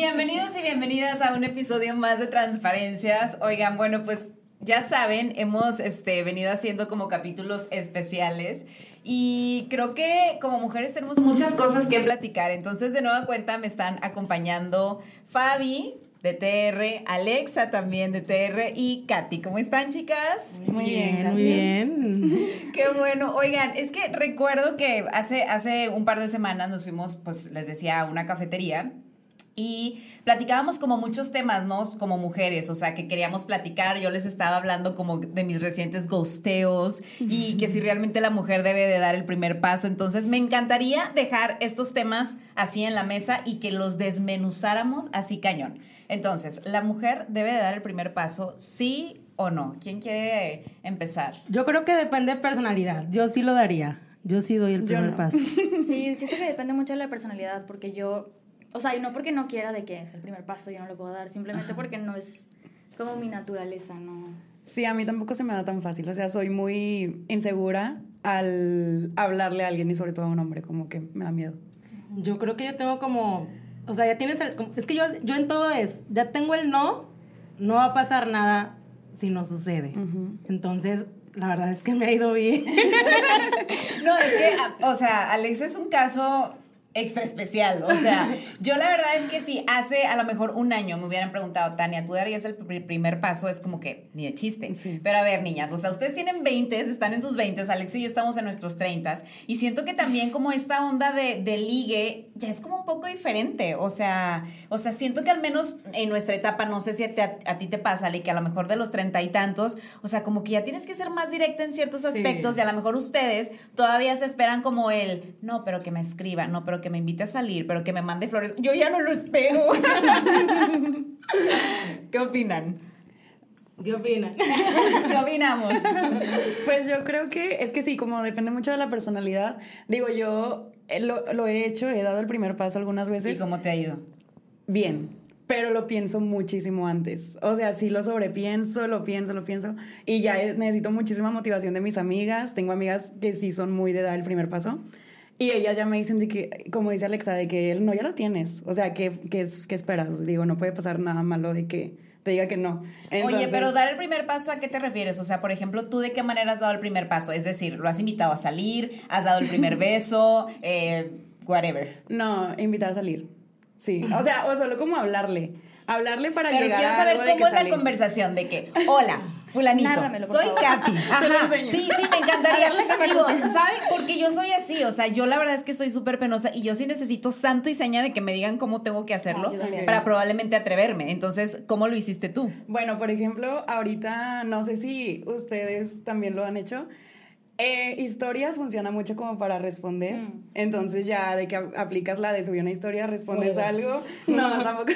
Bienvenidos y bienvenidas a un episodio más de Transparencias. Oigan, bueno, pues ya saben, hemos este, venido haciendo como capítulos especiales y creo que como mujeres tenemos muchas cosas que platicar. Entonces, de nueva cuenta, me están acompañando Fabi de TR, Alexa también de TR y Katy. ¿Cómo están, chicas? Muy bien, muy bien. Qué bueno. Oigan, es que recuerdo que hace, hace un par de semanas nos fuimos, pues les decía, a una cafetería y platicábamos como muchos temas, ¿no? Como mujeres, o sea, que queríamos platicar, yo les estaba hablando como de mis recientes ghosteos y que si realmente la mujer debe de dar el primer paso, entonces me encantaría dejar estos temas así en la mesa y que los desmenuzáramos así cañón. Entonces, ¿la mujer debe de dar el primer paso, sí o no? ¿Quién quiere empezar? Yo creo que depende de personalidad, yo sí lo daría, yo sí doy el primer paso. Sí, siento que depende mucho de la personalidad, porque yo o sea, y no porque no quiera de que es el primer paso, yo no lo puedo dar, simplemente porque no es como mi naturaleza, ¿no? Sí, a mí tampoco se me da tan fácil, o sea, soy muy insegura al hablarle a alguien y sobre todo a un hombre, como que me da miedo. Yo creo que yo tengo como, o sea, ya tienes el, es que yo, yo en todo es, ya tengo el no, no va a pasar nada si no sucede. Entonces, la verdad es que me ha ido bien. no, es que, o sea, Alex es un caso extra especial. O sea, yo la verdad es que si hace a lo mejor un año me hubieran preguntado, Tania, ¿tú darías el primer paso? Es como que ni de chiste. Pero a ver, niñas, o sea, ustedes tienen 20, están en sus 20, Alex y yo estamos en nuestros 30 y siento que también como esta onda de, de, ligue ya es como un poco diferente. O sea, o sea, siento que al menos en nuestra etapa, no sé si a, ti te pasa, Ale, que a lo mejor de los treinta y tantos, o sea, como que ya tienes que ser más directa en ciertos aspectos y a lo mejor ustedes todavía se esperan como el, no, pero que me escriba, no, pero que me invite a salir, pero que me mande flores. Yo ya no lo espero. ¿Qué opinan? ¿Qué opinan? ¿Qué opinamos? Pues yo creo que es que sí, como depende mucho de la personalidad. Digo, yo lo, lo he hecho, he dado el primer paso algunas veces. ¿Y cómo te ha ido? Bien, pero lo pienso muchísimo antes. O sea, sí lo sobrepienso, lo pienso, lo pienso. Y ya necesito muchísima motivación de mis amigas. Tengo amigas que sí son muy de dar el primer paso. Y ellas ya me dicen de que, como dice Alexa, de que él no, ya lo tienes. O sea, ¿qué, qué, qué esperas? Digo, no puede pasar nada malo de que te diga que no. Oye, pero dar el primer paso, ¿a qué te refieres? O sea, por ejemplo, ¿tú de qué manera has dado el primer paso? Es decir, ¿lo has invitado a salir? ¿Has dado el primer beso? Eh, whatever. No, invitar a salir. Sí. O sea, o solo como hablarle. Hablarle para Pero llegar quiero saber cómo es la conversación de que, hola, fulanito, soy Katy. Ajá. Sí, sí, me encantaría. Digo, ¿sabe? Porque yo soy así, o sea, yo la verdad es que soy súper penosa y yo sí necesito santo y seña de que me digan cómo tengo que hacerlo para probablemente atreverme. Entonces, ¿cómo lo hiciste tú? Bueno, por ejemplo, ahorita no sé si ustedes también lo han hecho. Eh, historias funciona mucho como para responder. Mm. Entonces ya de que aplicas la de subir una historia, respondes algo. No, tampoco.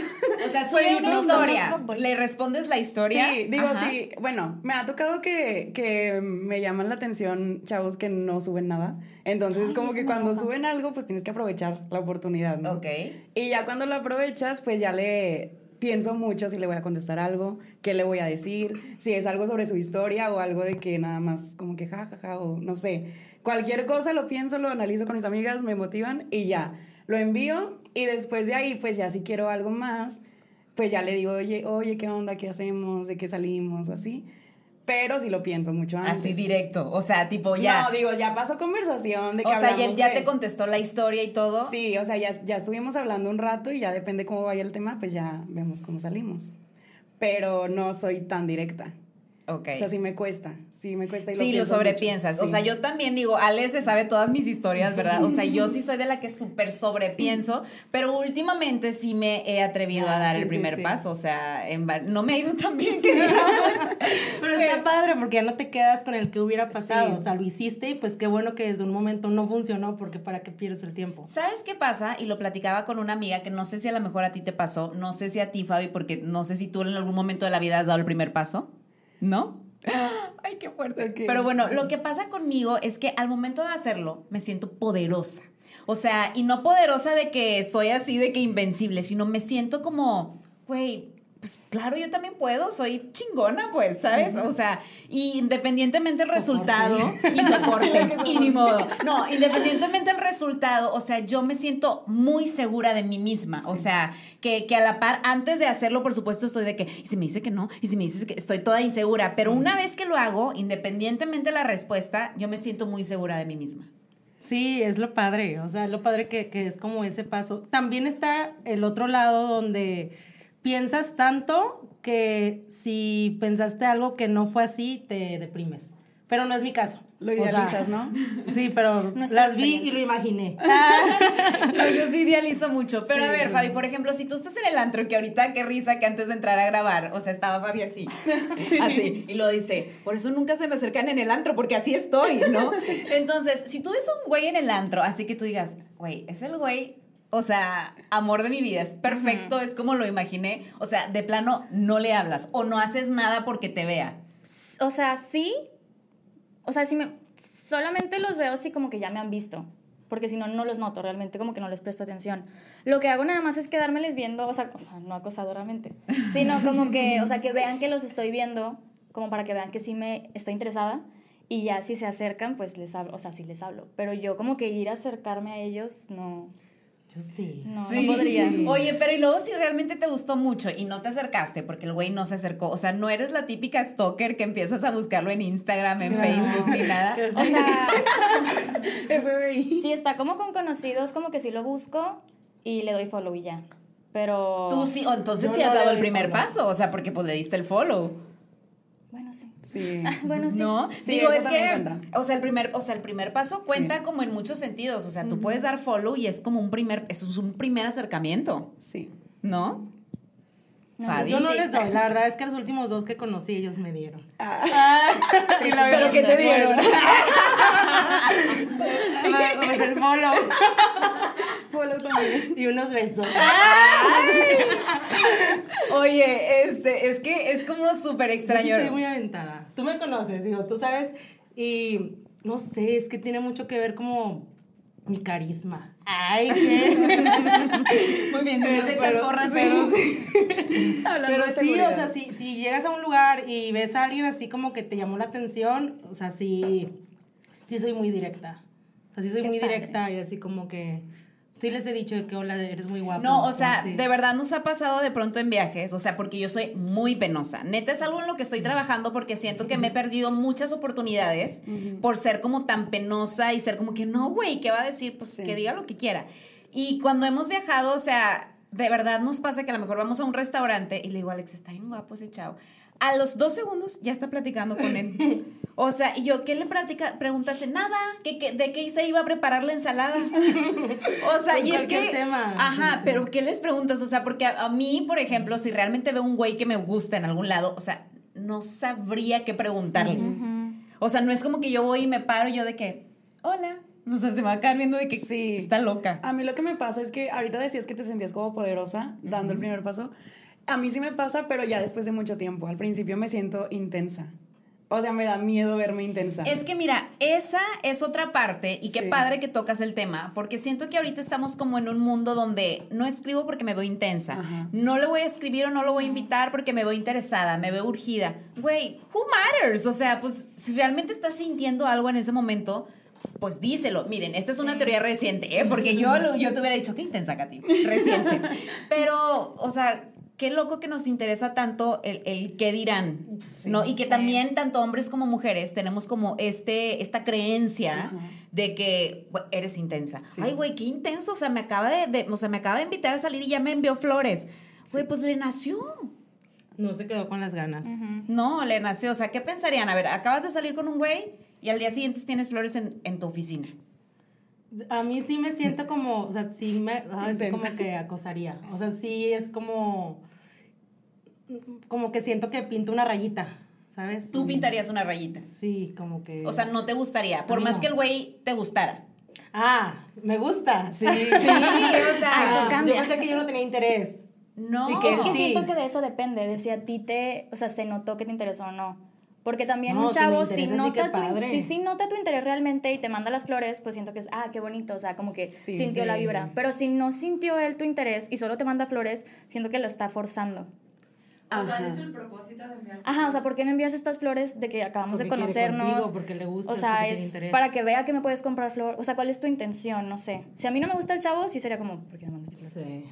O sea, sube una historia. ¿Le respondes la historia? Sí, digo sí. Bueno, me ha tocado que, que, me llaman la atención chavos que no suben nada. Entonces, como que cuando suben algo, pues tienes que aprovechar la oportunidad, ¿no? Ok. Y ya cuando lo aprovechas, pues ya le pienso mucho si le voy a contestar algo, qué le voy a decir, si es algo sobre su historia o algo de que nada más como que jajaja ja, ja, o no sé. Cualquier cosa lo pienso, lo analizo con mis amigas, me motivan y ya. Lo envío y después de ahí, pues ya si quiero algo más, pues ya le digo, oye, oye, ¿qué onda? ¿Qué hacemos? ¿De qué salimos? O así pero sí lo pienso mucho antes. Así directo, o sea, tipo ya. No, digo, ya pasó conversación de que O sea, y él ya te contestó la historia y todo. Sí, o sea, ya, ya estuvimos hablando un rato y ya depende cómo vaya el tema, pues ya vemos cómo salimos. Pero no soy tan directa. Ok. O sea, sí me cuesta, sí me cuesta. Y sí, lo, sobrepiensas. O sea, yo también digo, Ale se sabe todas mis historias, ¿verdad? O sea, yo sí soy de la que súper sobrepienso, pero últimamente sí me he atrevido a ah, dar el primer paso. O sea, en, no me ha ido tan bien que digamos. pero está padre porque ya no te quedas con el que hubiera pasado. O sea, lo hiciste y pues qué bueno que desde un momento no funcionó porque para qué pierdes el tiempo. ¿Sabes qué pasa? Y lo platicaba con una amiga que no sé si a lo mejor a ti te pasó, no sé si a ti, Fabi, porque no sé si tú en algún momento de la vida has dado el primer paso. ¿No? Ay, qué fuerte. Pero bueno, lo que pasa conmigo es que al momento de hacerlo me siento poderosa. O sea, y no poderosa de que soy así, de que invencible, sino me siento como, güey, pues claro, yo también puedo, soy chingona, pues, ¿sabes? O sea, independientemente del resultado y soporte, y ni modo. No, independientemente del resultado, o sea, yo me siento muy segura de mí misma. O sea, que, que, a la par, antes de hacerlo, por supuesto, estoy de que, y si me dice que no, y si me dices que estoy toda insegura, pero una vez que lo hago, independientemente de la respuesta, yo me siento muy segura de mí misma. Sí, es lo padre, o sea, lo padre que, que es como ese paso. También está el otro lado donde piensas tanto que si pensaste algo que no fue así, te deprimes. Pero no es mi caso. Lo idealizas, ¿no? Sí, pero las vi y lo imaginé. yo sí idealizo mucho. Pero a ver, Fabi, por ejemplo, si tú estás en el antro, que ahorita qué risa que antes de entrar a grabar, o sea, estaba Fabi así, así, y lo dice, por eso nunca se me acercan en el antro, porque así estoy, ¿no? Entonces, si tú ves un güey en el antro, así que tú digas, güey, es el güey o sea, amor de mi vida, es perfecto, es como lo imaginé. O sea, de plano no le hablas o no haces nada porque te vea. O sea, sí. O sea, si me solamente los veo así como que ya me han visto, porque si no no los noto realmente, como que no les presto atención. Lo que hago nada más es quedármeles viendo, o sea, o sea, no acosadoramente, sino como que, o sea, que vean que los estoy viendo, como para que vean que sí me estoy interesada. Y ya si se acercan, pues les hablo, o sea, sí les hablo. Pero yo como que ir a acercarme a ellos, no. Yo sí. No, no podría. Oye, pero y luego si realmente te gustó mucho y no te acercaste porque el güey no se acercó, o sea, no eres la típica stalker que empiezas a buscarlo en Instagram, en Facebook ni nada. O sea, FBI. Si está como con conocidos, como que sí lo busco y le doy follow y ya. Pero. Tú sí, entonces sí has dado el primer paso, o sea, porque pues le diste el follow. Bueno, sí. Sí. bueno, sí. No, digo, es que, o sea, el primer, o sea, el primer paso cuenta como en muchos sentidos. O sea, tú puedes dar follow y es como un primer, eso es un primer acercamiento. Sí. ¿No? yo no les doy, la verdad es que los últimos dos que conocí ellos me dieron. Ah. ¿Pero qué te dieron? pues el follow. Follow también. Y unos besos. Oye, este, es que es como súper extraño. Yo soy muy aventada. Tú me conoces, digo, tú sabes, y no sé, es que tiene mucho que ver como mi carisma. Ay, qué. Muy bien, si te echas porras, pero, sí. pero sí, o sea, si, si llegas a un lugar y ves a alguien así como que te llamó la atención, o sea, sí, sí soy muy directa. O sea, sí soy muy directa y así como que Sí les he dicho que hola, eres muy guapa. No, o sea, de verdad nos ha pasado de pronto en viajes, o sea, porque yo soy muy penosa. Neta es algo en lo que estoy trabajando porque siento que me he perdido muchas oportunidades por ser como tan penosa y ser como que no, güey, ¿qué va a decir? Pues que diga lo que quiera. Y cuando hemos viajado, o sea, de verdad nos pasa que a lo mejor vamos a un restaurante y le digo, Alex, está bien guapo ese chavo a los dos segundos ya está platicando con él. O sea, y yo, ¿qué le platica? Preguntaste, nada, ¿qué, de qué se iba a preparar la ensalada? O sea, y es que... Tema. Ajá, pero ¿qué les preguntas? O sea, porque a, mí, por ejemplo, si realmente veo un güey que me gusta en algún lado, o sea, no sabría qué preguntarle. O sea, no es como que yo voy y me paro yo de que, hola. O sea, se me va a quedar viendo de que sí. está loca. A mí lo que me pasa es que ahorita decías que te sentías como poderosa dando el primer paso. A mí sí me pasa, pero ya después de mucho tiempo. Al principio me siento intensa. O sea, me da miedo verme intensa. Es que mira, esa es otra parte y qué padre que tocas el tema, porque siento que ahorita estamos como en un mundo donde no escribo porque me veo intensa, no le voy a escribir o no lo voy a invitar porque me veo interesada, me veo urgida. Güey, who matters? O sea, pues si realmente estás sintiendo algo en ese momento, pues díselo. Miren, esta es una teoría reciente, ¿eh? porque yo, yo te hubiera dicho, qué intensa, Katy, reciente. Pero, o sea, qué loco que nos interesa tanto el, el qué dirán, ¿no? Y que también tanto hombres como mujeres tenemos como este, esta creencia de que eres intensa. Ay, güey, qué intenso, o sea, me acaba de, o sea, me acaba de invitar a salir y ya me envió flores. Güey, pues le nació. No se quedó con las ganas. No, le nació. O sea, ¿qué pensarían? A ver, acabas de salir con un güey y al día siguiente tienes flores en, en tu oficina. A mí sí me siento como, o sea, sí me, sí Intensa. como que acosaría. O sea, sí es como, como que siento que pinto una rayita, ¿sabes? Tú pintarías una rayita. Sí, como que. O sea, no te gustaría, por más no. que el güey te gustara. Ah, me gusta. Sí, Sí, o sea, Ah, eso cambia. Yo pensé que yo no tenía interés. No. Y que Es que sí. siento que de eso depende, de si a ti te, o sea, se notó que te interesó o no. Porque también No, un si chavo, si, interesa, sí, nota tu, si sí nota tu interés realmente y te manda las flores, pues siento que es, ah, qué bonito, o sea, como que Sí, sintió la sí. vibra. Pero si no sintió él tu interés y solo te manda flores, siento que lo está forzando. ¿Cuál es el propósito de enviar? Ajá, o sea, ¿por qué me envías estas flores de que acabamos de Porque conocernos? contigo, porque le gustas, o sea, es para que vea que me puedes comprar flor. O sea, ¿cuál es tu intención? No sé. Si a mí no me gusta el chavo, sí sería como, ¿por qué me mandaste flores? Sí.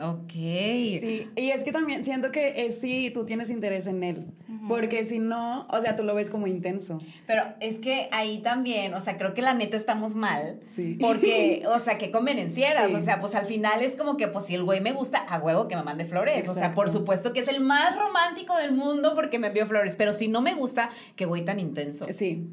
Ok. Sí, y es que también siento que es si tú tienes interés en él, porque si no, o sea, tú lo ves como intenso. Pero es que ahí también, o sea, creo que la neta estamos mal. Sí. Porque, o sea, qué convenencieras. Sí. O sea, pues al final es como que, pues si el güey me gusta, a huevo que me mande flores. O sea, por supuesto que es el más romántico del mundo porque me envió flores. Pero si no me gusta, qué güey tan intenso. Sí.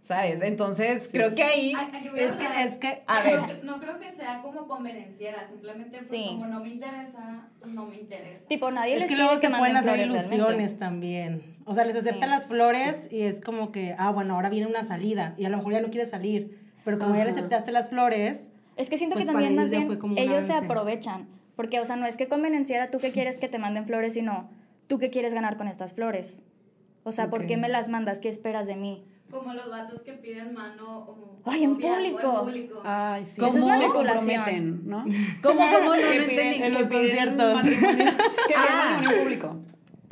¿Sabes? Entonces, creo que ahí. Es que, es que, A No ver. No, creo que sea como convenenciera, simplemente pues Sí. como no me interesa, no me interesa. Tipo, nadie es les que luego que se pueden hacer flores ilusiones realmente. también. O sea, les aceptan Sí. las flores y es como que, ah, bueno, ahora viene una salida y a lo mejor ya no quiere salir. Pero como ya le Ajá. aceptaste las flores, Es que siento Pues que también más bien ellos se aprovechan. Porque, o sea, no es que convenenciera tú que quieres que te manden flores, sino tú que quieres ganar con estas flores. O sea, ¿por qué me las mandas? ¿Qué esperas de mí? Como los vatos que piden mano o Ay, en público. En público. Ay, sí. Eso es manipulación. comprometen, ¿no? ¿Cómo, cómo? No, no Que entendí. piden- En los conciertos. matrimonio- Que piden Ah. matrimonio público.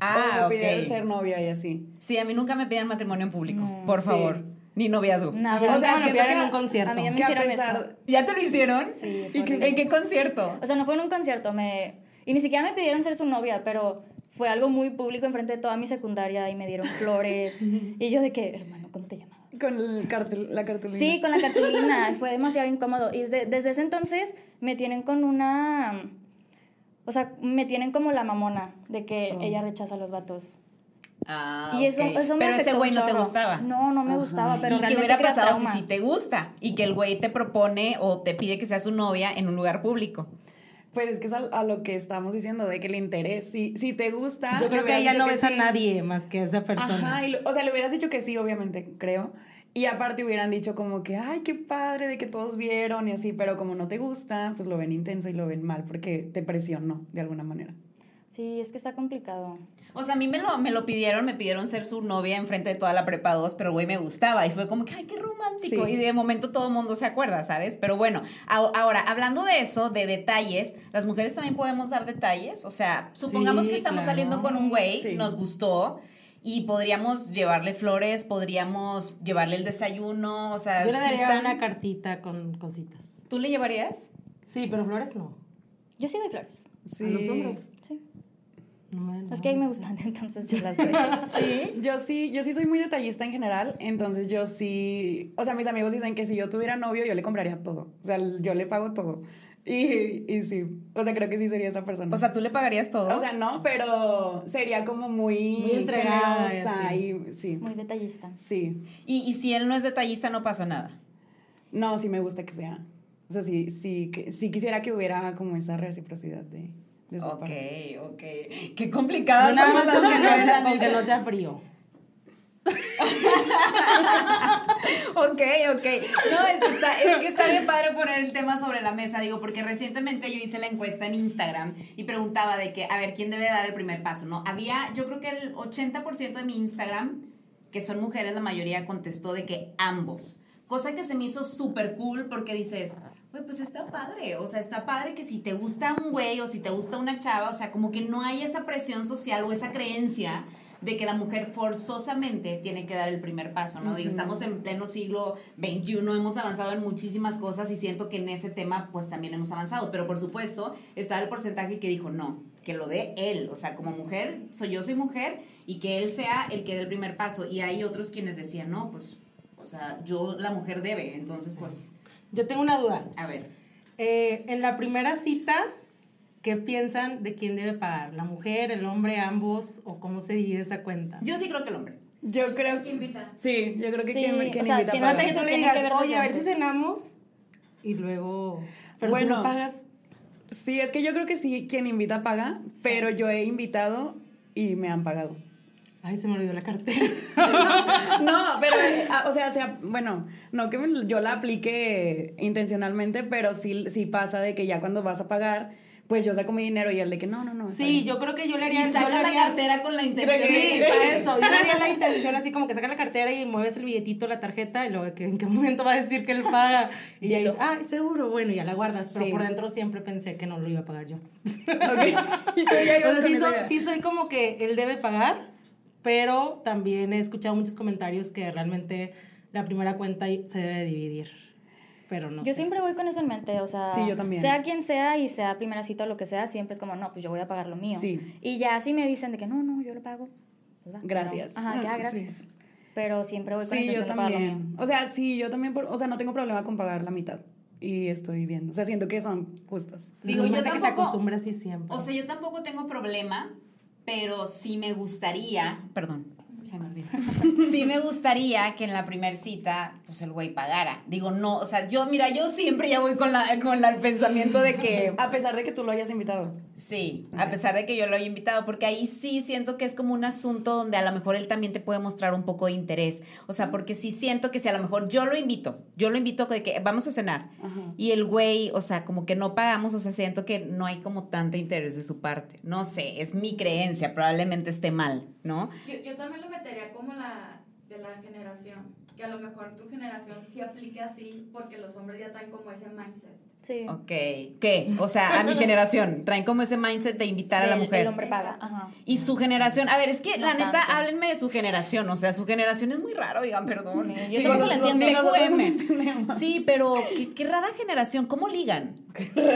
Ah, o piden ok. ser novia y así. Sí, a mí nunca me piden matrimonio en público, No. por Sí. favor. Ni noviazgo. Nada. O sea, me lo pidieron en un concierto. a mí ya me hicieron pesar eso. ¿Ya te lo hicieron? Sí, ¿Y qué-. ¿En qué concierto? O sea, no fue en un concierto, me... Y ni siquiera me pidieron ser su novia, pero fue algo muy público enfrente de toda mi secundaria y me dieron flores. y yo de que, hermano, ¿cómo te llamabas? Con el cartel, la cartulina. Sí, con la cartulina. fue demasiado incómodo. Y desde, desde ese entonces me tienen con una... O sea, me tienen como la mamona de que Oh. ella rechaza a los vatos. Ah, y eso, ok. eso me Pero ese güey no te gustaba. No, no me Ajá. gustaba, pero ¿Y qué hubiera pasado trauma. si sí te gusta y que el güey te propone o te pide que seas su novia en un lugar público? Pues es que es a, a lo que estamos diciendo, de que el interés, si, si te gusta... Yo creo que ella no ves a nadie más que a esa persona. Ajá, y o sea, le hubieras dicho que sí, obviamente, creo. Y aparte hubieran dicho como que, ay, qué padre de que todos vieron y así, pero como no te gusta, pues lo ven intenso y lo ven mal porque te presionó de alguna manera. Sí, es que está complicado. O sea, a mí me lo, me lo pidieron, me pidieron ser su novia enfrente de toda la prepa 2, pero güey me gustaba y fue como que, ay, qué romántico. Sí. Y de momento todo el mundo se acuerda, ¿sabes? Pero bueno, a- ahora, hablando de eso, de detalles, las mujeres también podemos dar detalles. O sea, supongamos Sí, que estamos claro. saliendo con un güey, Sí. nos gustó. Y podríamos llevarle flores, podríamos llevarle el desayuno, o sea, Yo le sí daría están- una cartita con cositas. ¿Tú le llevarías? Sí, pero flores no. Yo sí doy flores. Sí. A los hombres. Sí. No Es que a mí me gustan, entonces yo las doy. Sí, yo sí, yo sí soy muy detallista en general, entonces yo sí, o sea, mis amigos dicen que si yo tuviera novio, yo le compraría todo, o sea, yo le pago todo. Y, y sí, o sea, creo que sí sería esa persona. O sea, ¿tú le pagarías todo? O sea, no, pero sería como muy, Muy entregada y generosa así. y sí, Muy detallista. sí. y, y si él no es detallista, no pasa nada. No, sí me gusta que sea. O sea, sí, sí, que, sí quisiera que hubiera como esa reciprocidad de, de su Ok, parte. ok. Qué complicada. Nada más con que, no sea, con que no sea frío. Ok, ok. No, es que, está, es que está bien padre poner el tema sobre la mesa, digo, porque recientemente yo hice la encuesta en Instagram y preguntaba de que, a ver, ¿quién debe dar el primer paso? ¿No? Había, yo creo que el 80% de mi Instagram, que son mujeres, la mayoría contestó de que ambos. Cosa que se me hizo súper cool porque dices, güey, pues está padre. O sea, está padre que si te gusta un güey o si te gusta una chava, o sea, como que no hay esa presión social o esa creencia de que la mujer forzosamente tiene que dar el primer paso, ¿no? Digo, estamos en pleno siglo XXI, hemos avanzado en muchísimas cosas y siento que en ese tema pues también hemos avanzado, pero por supuesto está el porcentaje que dijo no, que lo dé él, o sea, como mujer, soy yo soy mujer y que él sea el que dé el primer paso y hay otros quienes decían, no, pues, o sea, yo, la mujer debe, entonces pues, Yo tengo una duda. a ver. Eh, en la primera cita, ¿qué piensan de quién debe pagar? ¿La mujer, el hombre, ambos? ¿O cómo se divide esa cuenta? Yo sí creo que el hombre. Yo creo ¿Quién invita? Sí, yo creo que Sí, quien, quien o sea, invita si no que tú le digas, que oye, a ver si antes". cenamos y luego... Pero Bueno. tú no pagas. Sí, es que yo creo que sí, quien invita paga, pero yo he invitado y me han pagado. Ay, se me olvidó la cartera. No, pero, eh, ah, o sea, sea, bueno, no que yo la aplique intencionalmente, pero sí, sí pasa de que ya cuando vas a pagar, pues yo saco mi dinero y el de que no, no, no. Sí, bien. yo creo que yo le Y haría... yo saca la haría- cartera con la intención de Sí, que para eso. Yo le haría la intención así como que saca la cartera y mueves el billetito, la tarjeta, y luego que en qué momento va a decir que él paga. Y ya dices, ah, seguro, bueno, ya la guardas. Pero Sí. por dentro siempre pensé que no lo iba a pagar yo. Ok. Y tú ya O sea, sí, soy, sí soy como que él debe pagar, pero también he escuchado muchos comentarios que realmente la primera cuenta se debe dividir. Pero no Yo sé. siempre voy con eso en mente, o sea, Sí, yo también. sea quien sea y sea primera cita o lo que sea, siempre es como, no, pues yo voy a pagar lo mío. Sí. Y ya si me dicen de que no, no, yo lo pago, pues. Gracias. Pero- ajá, que, ah, Sí. gracias. Pero siempre voy con Sí, yo intención de pagar lo mío. también. O sea, sí, yo también, por- o sea, no tengo problema con pagar la mitad. Y estoy bien. O sea, siento que son justas. Digo, yo Normalmente que se tampoco- acostumbra así siempre. O sea, yo tampoco tengo problema, pero sí me gustaría, perdón, se me olvidó. Sí me gustaría que en la primer cita, pues el güey pagara. Digo, no, o sea, yo, mira, yo siempre ya voy con, la, con la- el pensamiento de que, A pesar de que tú lo hayas invitado. sí, a pesar de que yo lo haya invitado, porque ahí sí siento que es como un asunto donde a lo mejor él también te puede mostrar un poco de interés. O sea, porque sí siento que si a lo mejor yo lo invito, yo lo invito de que vamos a cenar, Ajá. y el güey, o sea, como que no pagamos, o sea, siento que no hay como tanto interés de su parte. No sé, es mi creencia, probablemente esté mal, ¿no? Yo, yo también lo metería como la de la generación. Que a lo mejor tu generación sí aplique así porque los hombres ya traen como ese mindset. Sí. Ok, ¿qué? O sea, a mi generación, traen como ese mindset de invitar a la mujer. El hombre paga, ajá. Y su generación, a ver, es que No la neta, tanto. háblenme de su generación, o sea, su generación es muy raro, digan, perdón. Sí, yo tampoco los- la los entiendo. TQM. Sí, pero qué, qué rara generación, ¿cómo ligan?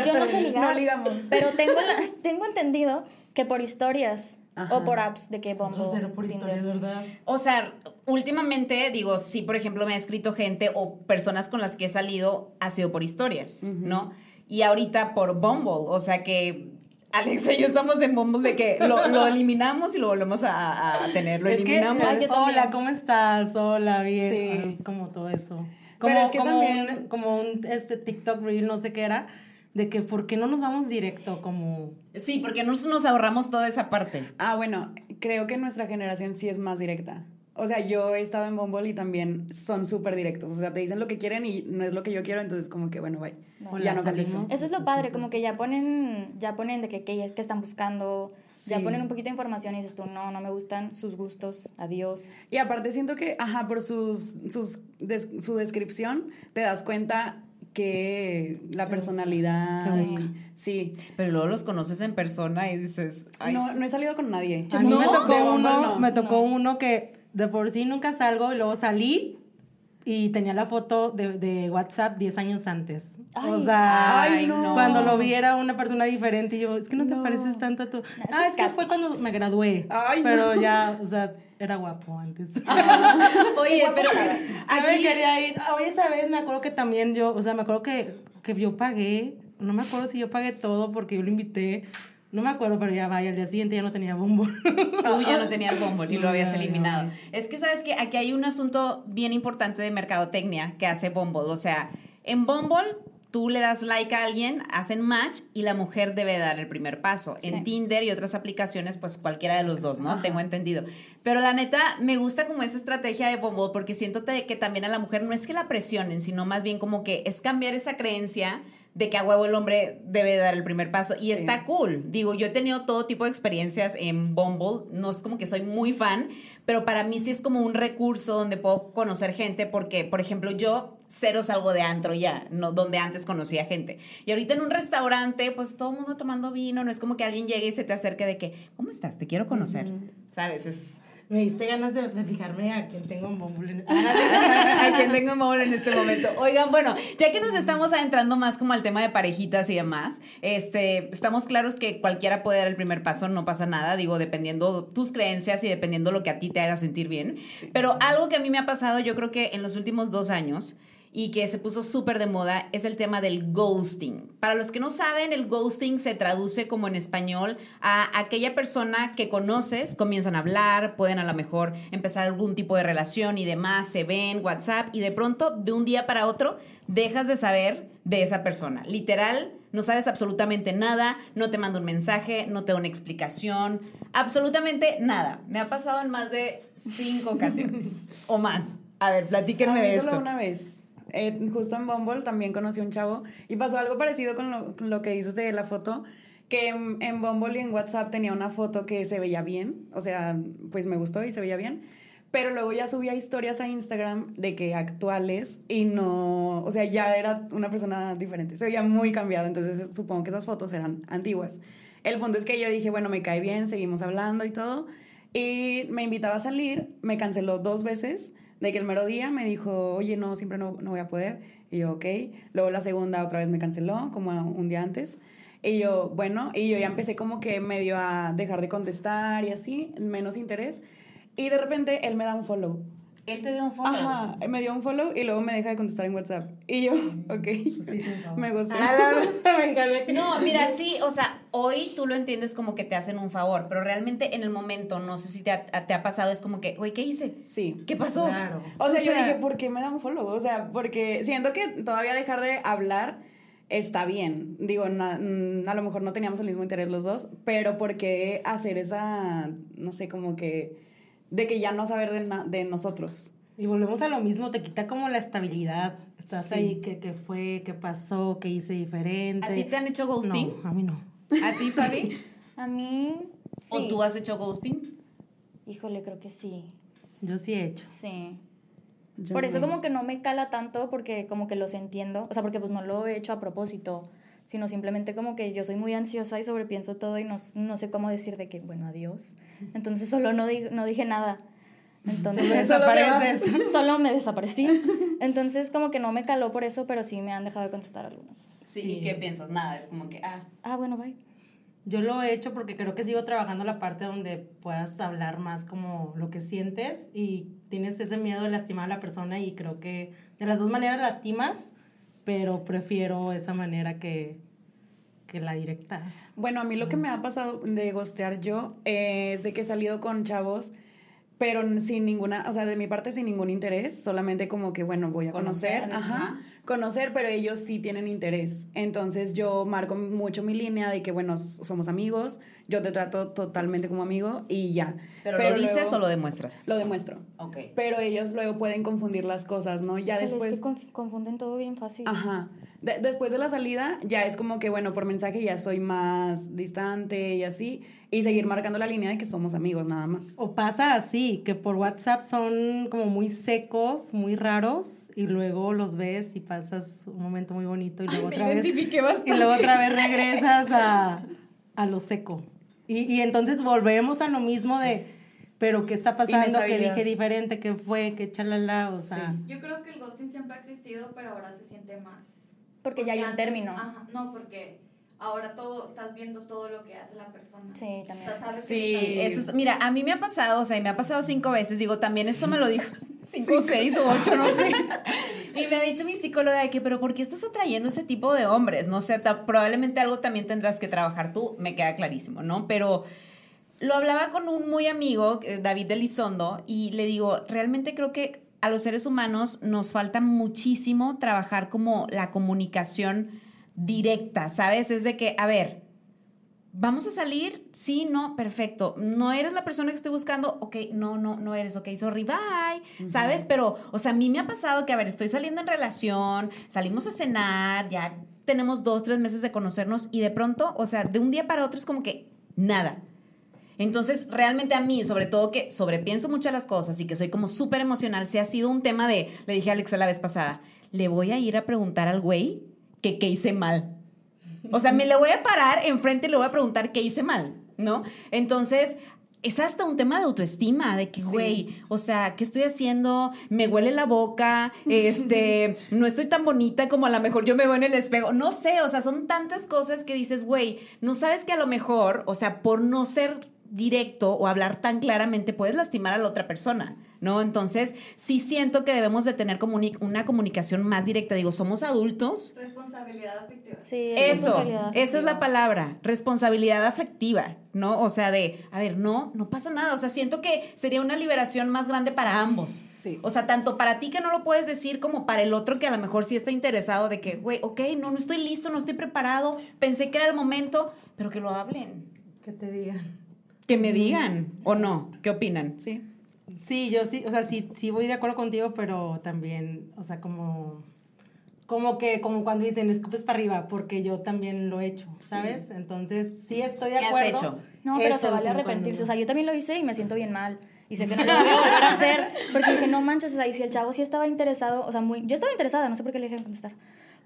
Yo no sé ligar. No ligamos. Pero tengo, la- tengo entendido que por historias Ajá. o por apps de que Bumble, cero por Tinder. historias, ¿verdad? O sea, últimamente, digo, sí, por ejemplo, me ha escrito gente o personas con las que he salido ha sido por historias, ¿no? Y ahorita por Bumble, o sea que Alexa y yo estamos en Bumble de que lo, lo eliminamos y lo volvemos a, a tener, lo Es que, eliminamos. Ah, yo también. hola, ¿cómo estás? Hola, bien. Sí. Es como todo eso. Pero Como, es que como también- un, como un este, TikTok reel, no sé qué era, de que ¿por qué no nos vamos directo? Como... Sí, porque nos, nos ahorramos toda esa parte. Ah, bueno, creo que nuestra generación sí es más directa. O sea, yo he estado en Bumble y también son súper directos. O sea, te dicen lo que quieren y no es lo que yo quiero, entonces como que, bueno, bye. Hola, ya no contesto. Eso es lo padre, como que ya ponen, ya ponen de que, que, que están buscando, ya ponen un poquito de información y dices tú, no, no me gustan sus gustos, adiós. Y aparte siento que, ajá, por sus, sus des- su descripción te das cuenta que la personalidad... Busca. sí. Pero luego los conoces en persona y dices, ay, No, no he salido con nadie. A mí No, me tocó uno, no. me tocó uno que de por sí nunca salgo y luego salí y tenía la foto de, de WhatsApp 10 años antes. o Ay. sea, Ay, no. cuando lo vi era una persona diferente y yo, es que no te pareces tanto a tu... ah, es es que fue cuando me gradué. Ay, no. pero ya, o sea, era guapo antes. Oye, pero Yo me quería ir. Oye, esa vez me acuerdo que también yo, o sea, me acuerdo que, que yo pagué, no me acuerdo si yo pagué todo porque yo lo invité. No me acuerdo, pero ya vaya, al día siguiente ya no tenía bombo. Tú ya no tenías Bumble y No, lo habías eliminado. Es que sabes que aquí hay un asunto bien importante de mercadotecnia que hace Bumble. O sea, en Bumble tú le das like a alguien, hacen match y la mujer debe dar el primer paso. En. Tinder y otras aplicaciones, pues cualquiera de los dos, ¿no? Tengo entendido. Pero la neta, me gusta como esa estrategia de Bumble porque siento que también a la mujer no es que la presionen, sino más bien como que es cambiar esa creencia de que a huevo el hombre debe dar el primer paso. Y está cool. Digo, yo he tenido todo tipo de experiencias en Bumble. No es como que soy muy fan, pero para mí sí es como un recurso donde puedo conocer gente porque, por ejemplo, yo cero salgo de antro ya, no donde antes conocía gente. Y ahorita en un restaurante, pues todo el mundo tomando vino, no es como que alguien llegue y se te acerque de que, ¿cómo estás? Te quiero conocer. ¿Sabes? Es... me diste ganas de, de fijarme a quién tengo en Bumble. a quien tengo en móvil en este momento. Oigan, bueno, ya que nos estamos adentrando más como al tema de parejitas y demás, este, estamos claros que cualquiera puede dar el primer paso, no pasa nada, digo, dependiendo tus creencias y dependiendo lo que a ti te haga sentir bien. Pero algo que a mí me ha pasado, yo creo que en los últimos dos años, y que se puso súper de moda es el tema del ghosting. Para los que no saben, el ghosting se traduce como en español a aquella persona que conoces, comienzan a hablar, pueden a lo mejor empezar algún tipo de relación y demás, se ven, WhatsApp, y de pronto, de un día para otro, dejas de saber de esa persona. Literal, no sabes absolutamente nada, no te manda un mensaje, no te da una explicación, absolutamente nada. Me ha pasado en más de cinco ocasiones o más. A ver, platíquenme A mí de solo esto. una vez. Eh, justo en Bumble también conocí a un chavo y pasó algo parecido con lo, que dices de la foto, que en, en Bumble y en WhatsApp tenía una foto que se veía bien, o sea, pues me gustó y se veía bien, pero luego ya subía historias a Instagram de que actuales y no, o sea, ya era una persona diferente, se veía muy cambiado, entonces supongo que esas fotos eran antiguas. El punto es que yo dije, bueno, me cae bien, seguimos hablando y todo, y me invitaba a salir, me canceló dos veces, de que el mero día me dijo, oye, no, siempre no, no voy a poder. Y yo, ok. Luego la segunda otra vez me canceló, como un día antes. Y yo, bueno, y yo ya empecé como que medio a dejar de contestar y así, menos interés. Y de repente él me da un follow. Él te dio un follow. Ajá, me dio un follow y luego me deja de contestar en WhatsApp. Y yo, ok, me gustó. me encanta. No, mira, sí, o sea, hoy tú lo entiendes como que te hacen un favor, pero realmente en el momento, no sé si te ha, te ha pasado, es como que, güey, ¿qué hice? Sí. ¿Qué pasó? Claro. O sea, yo dije, ¿por qué me da un follow? O sea, porque siento que todavía dejar de hablar está bien. Digo, na- mm, a lo mejor no teníamos el mismo interés los dos, pero ¿por qué hacer esa, no sé, como que, de que ya no saber de, na- de nosotros? Y volvemos a lo mismo, te quita como la estabilidad. Estás Sí. ahí, ¿qué, qué fue? ¿Qué pasó? ¿Qué hice diferente? ¿A ti te han hecho ghosting? No, a mí no. ¿A ti, Fabi? A mí, sí. ¿O tú has hecho ghosting? Híjole, creo que sí. Yo sí he hecho. Sí. Yo Por eso como que no me cala tanto porque como que los entiendo, o sea, porque pues no lo he hecho a propósito, sino simplemente como que yo soy muy ansiosa y sobrepienso todo y no, no sé cómo decir de que, bueno, adiós. Entonces solo no, di- no dije nada. Entonces Solo te desapareces. solo me desaparecí. Entonces como que no me caló por eso, pero sí me han dejado de contestar algunos. Sí, ¿y qué piensas? Nada, es como que, ah, Ah, bueno, bye. Yo lo he hecho porque creo que sigo trabajando la parte donde puedas hablar más como lo que sientes y tienes ese miedo de lastimar a la persona y creo que de las dos maneras lastimas, pero prefiero esa manera que, que la directa. Bueno, a mí lo que me ha pasado de gostear yo eh, es de que he salido con chavos, pero sin ninguna, o sea, de mi parte sin ningún interés, solamente como que, bueno, voy a conocer, Conocer, ajá, ajá. Conocer, pero ellos sí tienen interés. Entonces yo marco mucho mi línea de que, bueno, somos amigos, yo te trato totalmente como amigo y ya. ¿pero, lo dices luego- o lo demuestras? Lo demuestro. Ok. Pero ellos luego pueden confundir las cosas, ¿no? Ya después... Es que conf- confunden todo bien fácil. Ajá. De- después de la salida, ya es como que, bueno, por mensaje ya soy más distante y así. Y seguir marcando la línea de que somos amigos, nada más. O pasa así, que por WhatsApp son como muy secos, muy raros, y luego los ves y pasas un momento muy bonito y luego otra vez... Y luego otra vez regresas a, a lo seco. Y, y entonces volvemos a lo mismo de, pero ¿qué está pasando? ¿Qué dije diferente? ¿Qué fue? ¿Qué chalala? O sea, Yo creo que el ghosting siempre ha existido, pero ahora se siente más. Porque ya hay un antes- término. Ajá, no, porque ahora todo, estás viendo todo lo que hace la persona. Sí, también. O sea, sabes que Sí, eso es, mira, a mí me ha pasado, o sea, me ha pasado cinco veces, digo, también esto me lo dijo cinco, seis o ocho, no sé. Y me ha dicho mi psicóloga de que, pero ¿por qué estás atrayendo ese tipo de hombres? No sé, probablemente algo también tendrás que trabajar tú, me queda clarísimo, ¿no? Pero lo hablaba con un muy amigo, eh, David Elizondo, y le digo, realmente creo que a los seres humanos nos falta muchísimo trabajar como la comunicación directa, ¿sabes? Es de que, a ver, ¿Vamos a salir? Sí, no, perfecto. ¿No eres la persona que estoy buscando? Ok, no, no, no eres. Ok, sorry, bye. ¿Sabes? Pero, o sea, a mí me ha pasado que, a ver, estoy saliendo en relación, salimos a cenar, ya tenemos dos, tres meses de conocernos y de pronto, o sea, de un día para otro es como que nada. Entonces, realmente a mí, sobre todo que sobrepienso muchas las cosas y que soy como súper emocional, se ha sido un tema de, le dije a Alexa la vez pasada, le voy a ir a preguntar al güey que qué hice mal. O sea, me le voy a parar enfrente y le voy a preguntar qué hice mal, ¿no? Entonces, es hasta un tema de autoestima, de que, güey, o sea, ¿qué estoy haciendo? Me huele la boca, este, no estoy tan bonita como a lo mejor yo me veo en el espejo. No sé, o sea, son tantas cosas que dices, güey, no sabes que a lo mejor, o sea, por no ser directo o hablar tan claramente puedes lastimar a la otra persona, ¿no? Entonces, sí siento que debemos de tener comuni- una comunicación más directa. Digo, somos adultos. Responsabilidad afectiva. Sí, Eso, responsabilidad esa es la palabra, responsabilidad afectiva, ¿no? O sea, de, a ver, no, no pasa nada. O sea, siento que sería una liberación más grande para ambos. Sí. O sea, tanto para ti que no lo puedes decir como para el otro que a lo mejor sí está interesado de que, güey, ok, no, no estoy listo, no estoy preparado, pensé que era el momento, pero que lo hablen, Que te digan. que me digan o no, ¿qué opinan? Sí. Sí, yo sí, o sea, sí, sí voy de acuerdo contigo, pero también, o sea, como, como que, como cuando dicen, escupes para arriba, porque yo también lo he hecho, ¿sabes? Entonces, sí estoy de ¿Qué has acuerdo. hecho? No, pero Eso, se vale arrepentirse. cuando- O sea, yo también lo hice y me siento bien mal. Y sé que no lo voy a volver a hacer. Porque dije, no manches, o sea, y si el chavo sí estaba interesado, o sea, muy. Yo estaba interesada, no sé por qué le dije contestar.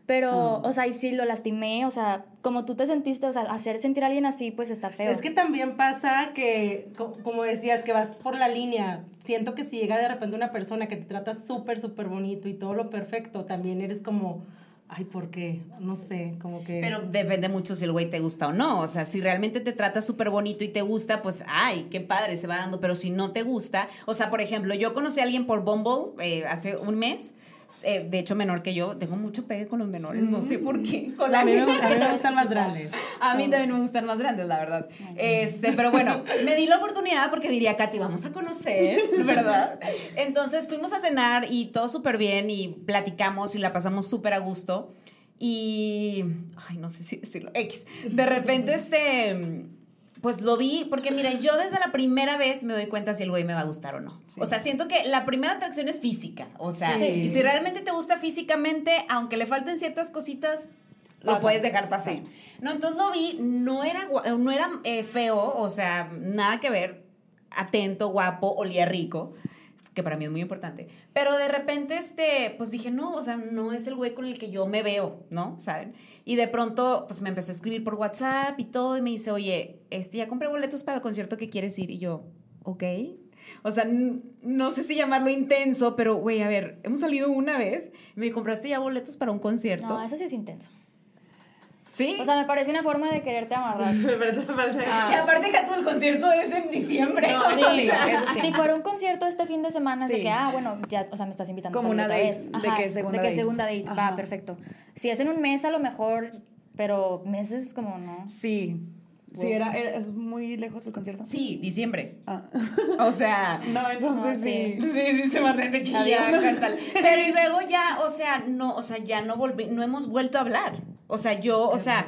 Pero, o sea, y sí lo lastimé, o sea, como tú te sentiste, o sea, hacer sentir a alguien así, pues está feo. Es que también pasa que, co- como decías, que vas por la línea. Siento que si llega de repente una persona que te trata súper, súper bonito y todo lo perfecto, también eres como, ay, ¿por qué? No sé, como que... Pero depende mucho si el güey te gusta o no. O sea, si realmente te trata súper bonito y te gusta, pues, ay, qué padre, se va dando. Pero si no te gusta, o sea, por ejemplo, yo conocí a alguien por Bumble eh, hace un mes. Eh, de hecho, menor que yo. Tengo mucho pegue con los menores, no sé por qué. Con a, mí me, la gustan- a mí me gustan más grandes. A mí también me gustan más grandes, la verdad. Este, pero bueno, me di la oportunidad porque diría, Katy, vamos a conocer, ¿verdad? Entonces fuimos a cenar y todo súper bien y platicamos y la pasamos súper a gusto. Y, ay, no sé si decirlo, X. De repente, este, pues lo vi, porque miren, yo desde la primera vez me doy cuenta si el güey me va a gustar o no. O sea, siento que la primera atracción es física. O sea, Sí. y si realmente te gusta físicamente, aunque le falten ciertas cositas, lo Pasa. puedes dejar pasar. Sí. No, entonces lo vi, no era, no era eh, feo, o sea, nada que ver, atento, guapo, olía rico, que para mí es muy importante. Pero de repente, este, pues dije, no, o sea, no es el güey con el que yo me veo, ¿no? ¿Saben? Y de pronto, pues me empezó a escribir por WhatsApp y todo, y me dice, oye, este, ya compré boletos para el concierto que quieres ir. Y yo, ok. O sea, no sé si llamarlo intenso, pero, güey, a ver, hemos salido una vez. Me compraste ya boletos para un concierto. No, eso sí es intenso. Sí. O sea, me parece una forma de quererte amarrar. Me parece, me parece- y aparte, Jato, el concierto es en diciembre. No, Sí, eso sí, eso sí. Si fuera un concierto este fin de semana, es de Sí. que, ah, bueno, ya, o sea, me estás invitando. Como una date, vez. de que segunda De que date. segunda date, Ajá. va, perfecto. Si es en un mes, a lo mejor, pero meses como no. Sí. Sí, era, era- es muy lejos el concierto. Sí, diciembre. Ah. O sea, No, entonces No, sí. sí. Sí, dice Marlene que ya. Pero y luego ya, o sea, no, o sea, ya no volví, no hemos vuelto a hablar. O sea, yo, o sea,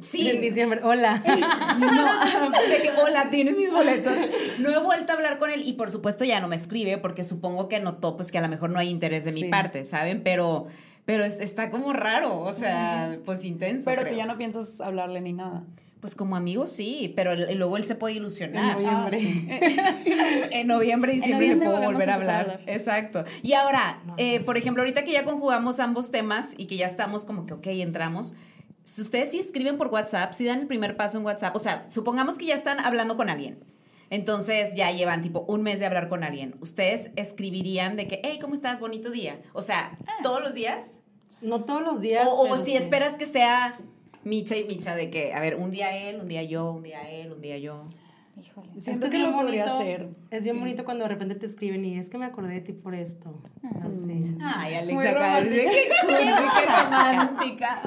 sí. En diciembre, hola. No, de que, hola, tienes mis boletos. No he vuelto a hablar con él y por supuesto ya no me escribe porque supongo que notó pues que a lo mejor no hay interés de mi Sí. parte, ¿saben? Pero, pero es- está como raro, o sea, pues intenso. Pero tú ya no piensas hablarle ni nada. Pues como amigo sí, pero el- luego él se puede ilusionar. En noviembre. Ah, sí. En noviembre, diciembre noviembre le puedo volver a hablar. Exacto. Y ahora, eh, por ejemplo, ahorita que ya conjugamos ambos temas y que ya estamos como que, ok, entramos. Si ustedes sí escriben por WhatsApp, si dan el primer paso en WhatsApp, o sea, supongamos que ya están hablando con alguien. Entonces ya llevan tipo un mes de hablar con alguien. Ustedes escribirían de que, hey, ¿cómo estás? Bonito día. O sea, todos los días. No todos los días. O, si sí. esperas que sea Micha y Micha, de que, a ver, un día él, un día yo, un día él, un día yo. Híjole. Es Siento es que bien lo podría bonito- hacer. Es bien bonito cuando de repente te escriben y es que me acordé de ti por esto. Así. Ay, Muy Alexa, romántica. qué romántica.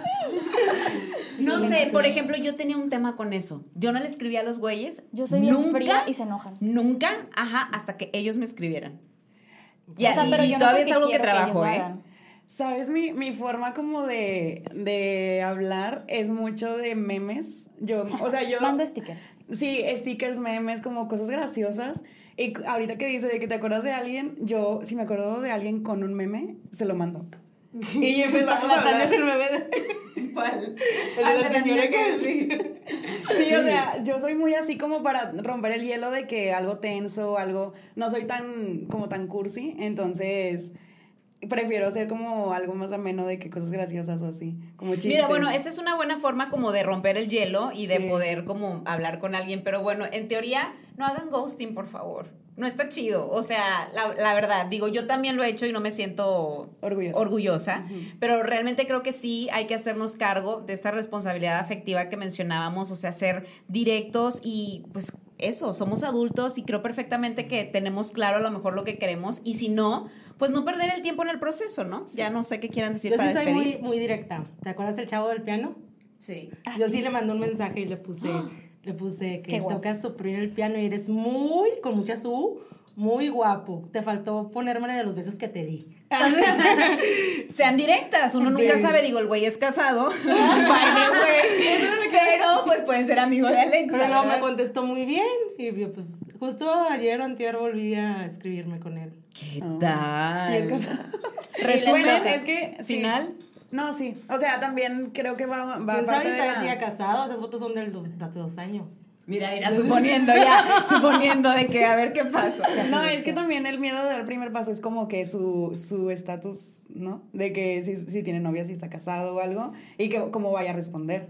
No sé, por ejemplo, yo tenía un tema con eso. Yo no le escribía a los güeyes. Yo soy bien nunca, fría y se enojan. Nunca, ajá, hasta que ellos me escribieran. o sea, pero y yo no todavía es algo que trabajo, ¿eh? hagan. ¿Sabes? Mi, mi forma como de, de hablar es mucho de memes. Yo, o sea, yo... Mando stickers. Sí, stickers, memes, como cosas graciosas. Y ahorita que dice de que te acuerdas de alguien, yo, si me acuerdo de alguien con un meme, se lo mando. Y empezamos a hablar. el bebé de- ¿Cuál? El de la señora que- sí. Sí, o sea, yo soy muy así como para romper el hielo de que algo tenso, algo, no soy tan como tan cursi, entonces prefiero ser como algo más ameno de que cosas graciosas o así, como chistes. Mira, bueno, esa es una buena forma como de romper el hielo y de poder como hablar con alguien, pero bueno, en teoría, no hagan ghosting, por favor. No está chido, o sea, la, la verdad, digo, yo también lo he hecho y no me siento Orgullosa. orgullosa, pero realmente creo que sí hay que hacernos cargo de esta responsabilidad afectiva que mencionábamos, o sea, ser directos y pues eso, somos adultos y creo perfectamente que tenemos claro a lo mejor lo que queremos y si no, pues no perder el tiempo en el proceso, ¿no? Ya no sé qué quieran decir Yo para sí soy despedir. muy, muy directa. ¿Te acuerdas del chavo del piano? Sí. Yo sí le mandé un mensaje y le puse, le puse que tocas suprimir el piano y eres muy, con mucha su, muy guapo. Te faltó ponérmele de los besos que te di. Sean directas, uno nunca sabe, digo, el güey es casado, pero pues pueden ser amigo de Alexa. Pero luego me contestó muy bien. Y yo, pues, justo ayer o antier volví a escribirme con él. ¿Qué tal? Y es casado. Resumen, Bueno, es que sí. final. No, sí. O sea, también creo que va, va ¿Quién sabe parte si de la- sigue casado? Esas fotos son del dos- de hace dos años. Mira, mira, suponiendo ya, suponiendo de que a ver qué pasa. No, es que también el miedo de dar el primer paso es como que su su estatus, ¿no? De que si, si tiene novia, si está casado o algo, y que cómo vaya a responder.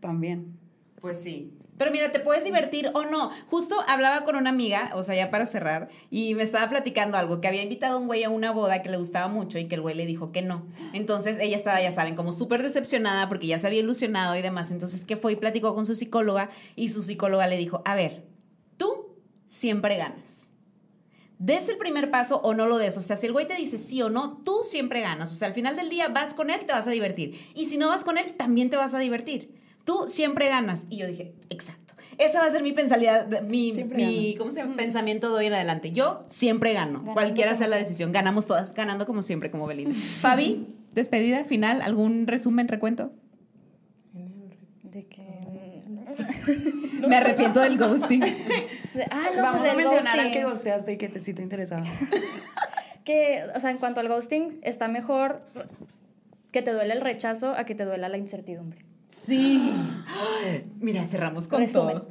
También. Pues sí. Pero mira, te puedes divertir o no. Justo hablaba con una amiga, o sea, ya para cerrar, y me estaba platicando algo, que había invitado a un güey a una boda que le gustaba mucho y que el güey le dijo que no. Entonces ella estaba, ya saben, como súper decepcionada porque ya se había ilusionado y demás. Entonces, ¿qué fue? Y platicó con su psicóloga y su psicóloga le dijo, a ver, tú siempre ganas. Des el primer paso o no lo des. O sea, si el güey te dice sí o no, tú siempre ganas. O sea, al final del día vas con él, te vas a divertir. Y si no vas con él, también te vas a divertir. Tú siempre ganas. Y yo dije, exacto. Esa va a ser mi pensalidad, mi, Siempre mi ganas. ¿cómo se llama? pensamiento de hoy en adelante. Yo siempre gano. Ganando Cualquiera sea la decisión. Ganamos todas. Ganando como siempre, como Belinda. Fabi, despedida final. ¿Algún resumen, recuento? De que. Me arrepiento del ghosting. ah, no, Vamos pues a del mencionar al ghosting. que gosteaste y que te, sí te interesaba. Que, o sea, en cuanto al ghosting, está mejor que te duele el rechazo a que te duela la incertidumbre. Sí. Mira, cerramos con Resumen. todo.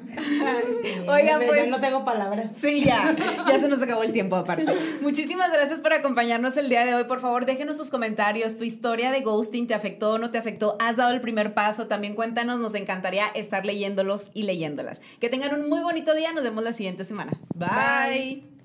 Oigan, Ya pues. no tengo palabras. Sí, ya, ya se nos acabó el tiempo aparte. Muchísimas gracias por acompañarnos el día de hoy. Por favor, déjenos sus comentarios. ¿Tu historia de ghosting te afectó o no te afectó? ¿Has dado el primer paso? También cuéntanos, nos encantaría estar leyéndolos y leyéndolas. Que tengan un muy bonito día. Nos vemos la siguiente semana. Bye.